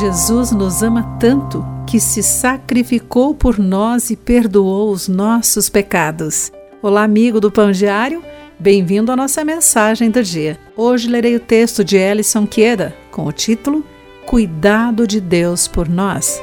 Jesus nos ama tanto que se sacrificou por nós e perdoou os nossos pecados. Olá, amigo do Pão Diário, bem-vindo à nossa mensagem do dia. Hoje lerei o texto de Ellison Queda com o título Cuidado de Deus por Nós.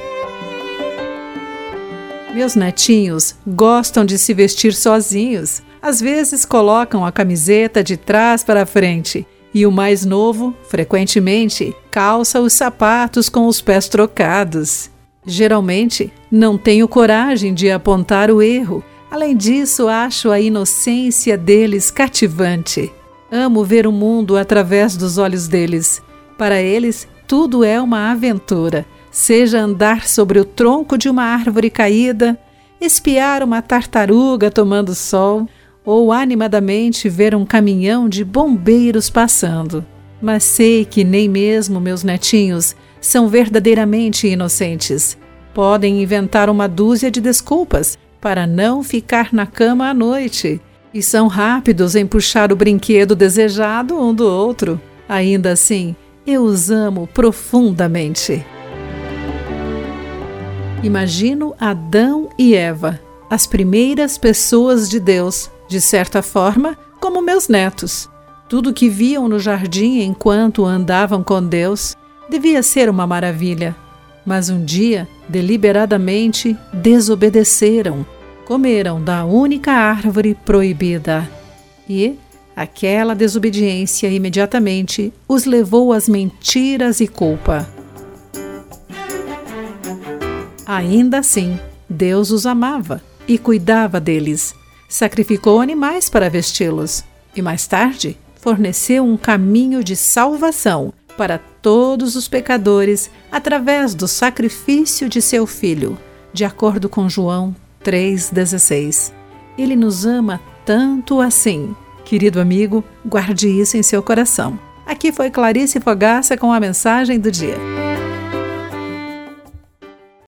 Meus netinhos gostam de se vestir sozinhos. Às vezes colocam a camiseta de trás para frente e o mais novo, frequentemente, calça os sapatos com os pés trocados. Geralmente, não tenho coragem de apontar o erro. Além disso, acho a inocência deles cativante. Amo ver o mundo através dos olhos deles. Para eles, tudo é uma aventura, seja andar sobre o tronco de uma árvore caída, espiar uma tartaruga tomando sol ou animadamente ver um caminhão de bombeiros passando. Mas sei que nem mesmo meus netinhos são verdadeiramente inocentes. Podem inventar uma dúzia de desculpas para não ficar na cama à noite e são rápidos em puxar o brinquedo desejado um do outro. Ainda assim, eu os amo profundamente. Imagino Adão e Eva, as primeiras pessoas de Deus, de certa forma, como meus netos. Tudo que viam no jardim enquanto andavam com Deus devia ser uma maravilha. Mas um dia, deliberadamente, desobedeceram. Comeram da única árvore proibida. E aquela desobediência imediatamente os levou às mentiras e culpa. Ainda assim, Deus os amava e cuidava deles sacrificou animais para vesti-los e mais tarde forneceu um caminho de salvação para todos os pecadores através do sacrifício de seu filho, de acordo com João 3,16. Ele nos ama tanto assim. Querido amigo, guarde isso em seu coração. Aqui foi Clarice Fogaça com a mensagem do dia.